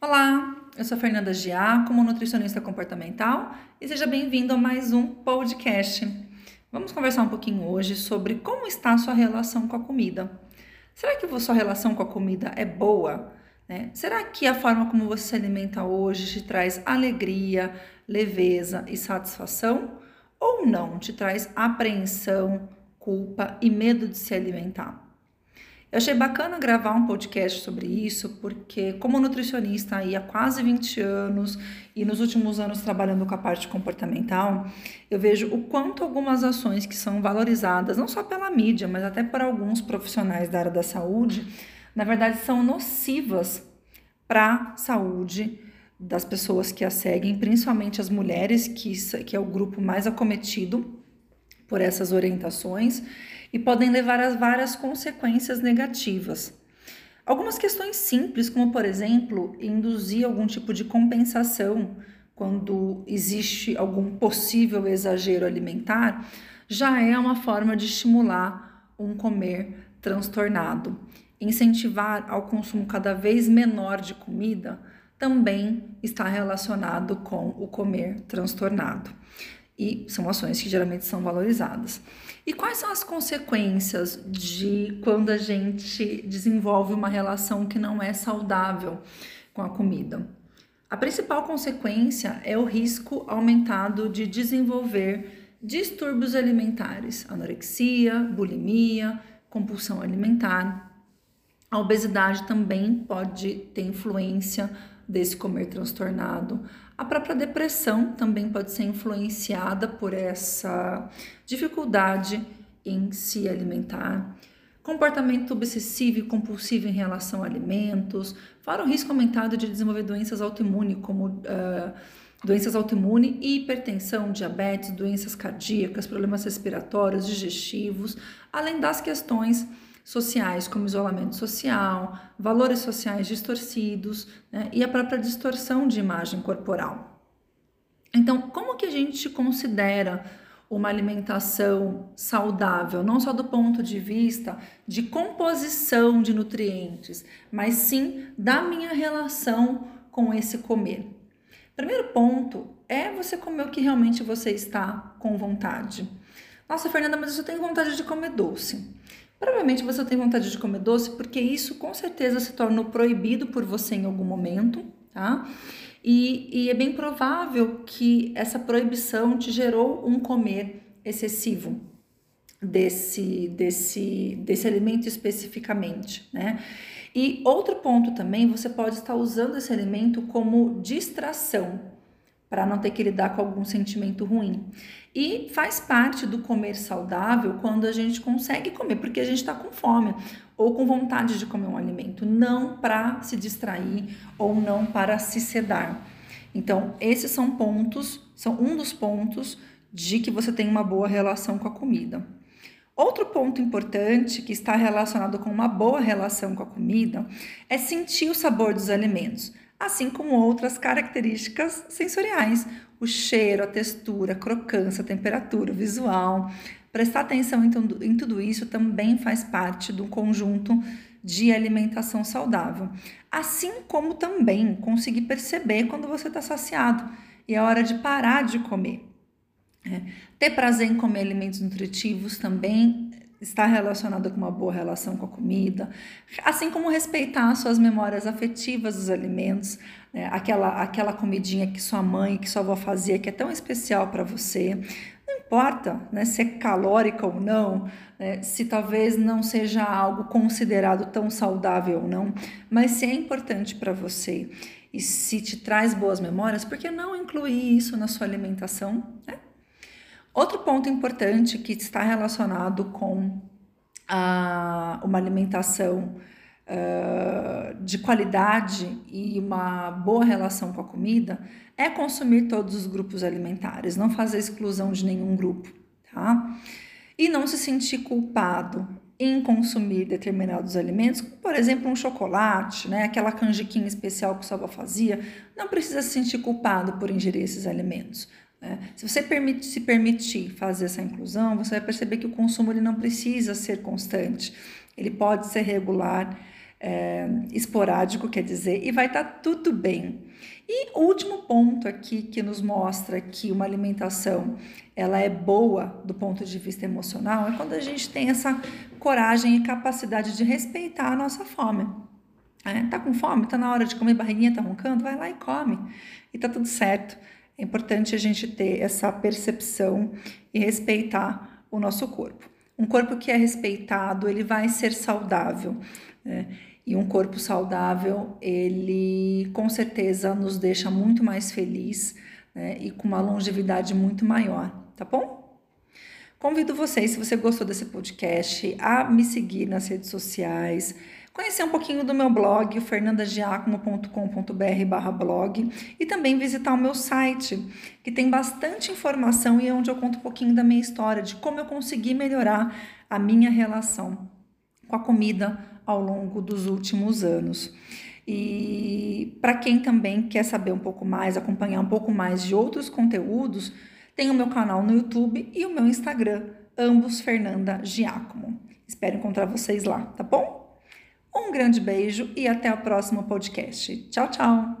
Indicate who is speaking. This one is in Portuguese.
Speaker 1: Olá, eu sou Fernanda Giacomo, nutricionista comportamental, e seja bem-vindo a mais um podcast. Vamos conversar um pouquinho hoje sobre como está a sua relação com a comida. Será que a sua relação com a comida é boa? Né? Será que a forma como você se alimenta hoje te traz alegria, leveza e satisfação? Ou não te traz apreensão, culpa e medo de se alimentar? Eu achei bacana gravar um podcast sobre isso, porque como nutricionista aí há quase 20 anos e nos últimos anos trabalhando com a parte comportamental, eu vejo o quanto algumas ações que são valorizadas, não só pela mídia, mas até por alguns profissionais da área da saúde, na verdade são nocivas para a saúde das pessoas que a seguem, principalmente as mulheres, que, que é o grupo mais acometido por essas orientações e podem levar a várias consequências negativas. Algumas questões simples, como por exemplo, induzir algum tipo de compensação quando existe algum possível exagero alimentar, já é uma forma de estimular um comer transtornado. Incentivar ao consumo cada vez menor de comida também está relacionado com o comer transtornado e são ações que geralmente são valorizadas. E quais são as consequências de quando a gente desenvolve uma relação que não é saudável com a comida? A principal consequência é o risco aumentado de desenvolver distúrbios alimentares, anorexia, bulimia, compulsão alimentar. A obesidade também pode ter influência desse comer transtornado. A própria depressão também pode ser influenciada por essa dificuldade em se alimentar. Comportamento obsessivo e compulsivo em relação a alimentos, fora o risco aumentado de desenvolver doenças autoimunes, como uh, doenças autoimunes e hipertensão, diabetes, doenças cardíacas, problemas respiratórios, digestivos, além das questões sociais, como isolamento social, valores sociais distorcidos né, e a própria distorção de imagem corporal. Então, como que a gente considera uma alimentação saudável, não só do ponto de vista de composição de nutrientes, mas sim da minha relação com esse comer? Primeiro ponto é você comer o que realmente você está com vontade. Nossa, Fernanda, mas eu tenho vontade de comer doce. Provavelmente você tem vontade de comer doce porque isso com certeza se tornou proibido por você em algum momento, tá? E, e é bem provável que essa proibição te gerou um comer excessivo desse, desse, desse alimento especificamente, né? E outro ponto também, você pode estar usando esse alimento como distração para não ter que lidar com algum sentimento ruim. E faz parte do comer saudável quando a gente consegue comer, porque a gente está com fome ou com vontade de comer um alimento, não para se distrair ou não para se sedar. Então, esses são pontos, são um dos pontos de que você tem uma boa relação com a comida. Outro ponto importante que está relacionado com uma boa relação com a comida é sentir o sabor dos alimentos assim como outras características sensoriais, o cheiro, a textura, a crocância, a temperatura, o visual. Prestar atenção em tudo, isso também faz parte do conjunto de alimentação saudável. Assim como também conseguir perceber quando você está saciado e é hora de parar de comer. É. Ter prazer em comer alimentos nutritivos também está relacionado com uma boa relação com a comida, assim como respeitar suas memórias afetivas dos alimentos, né? aquela, aquela comidinha que sua mãe, que sua avó fazia, que é tão especial para você. Não importa né, se é calórica ou não, né, se talvez não seja algo considerado tão saudável ou não, mas se é importante para você e se te traz boas memórias, por que não incluir isso na sua alimentação? Né? Outro ponto importante que está relacionado com a, uma alimentação uh, de qualidade e uma boa relação com a comida é consumir todos os grupos alimentares, não fazer exclusão de nenhum grupo, tá? E não se sentir culpado em consumir determinados alimentos, por exemplo, um chocolate, né, aquela canjiquinha especial que sua avó fazia, não precisa se sentir culpado por ingerir esses alimentos. Né? Se você permite, se permitir fazer essa inclusão, você vai perceber que o consumo ele não precisa ser constante, ele pode ser regular é, esporádico, quer dizer, e vai estar tá tudo bem. E último ponto aqui que nos mostra que uma alimentação ela é boa do ponto de vista emocional é quando a gente tem essa coragem e capacidade de respeitar a nossa fome. É, tá com fome? Tá na hora de comer, barriguinha tá roncando? Vai lá e come. E tá tudo certo. É importante a gente ter essa percepção e respeitar o nosso corpo. Um corpo que é respeitado, ele vai ser saudável. Né? E um corpo saudável, ele com certeza nos deixa muito mais feliz né? e com uma longevidade muito maior, tá bom? Convido vocês, se você gostou desse podcast, a me seguir nas redes sociais, conhecer um pouquinho do meu blog, fernandagiacomo.com.br blog, e também visitar o meu site, que tem bastante informação e é onde eu conto um pouquinho da minha história, de como eu consegui melhorar a minha relação com a comida ao longo dos últimos anos. E para quem também quer saber um pouco mais, acompanhar um pouco mais de outros conteúdos, tem o meu canal no YouTube e o meu Instagram, ambos Fernanda Giacomo. Espero encontrar vocês lá, tá bom? Um grande beijo e até o próximo podcast. Tchau, tchau!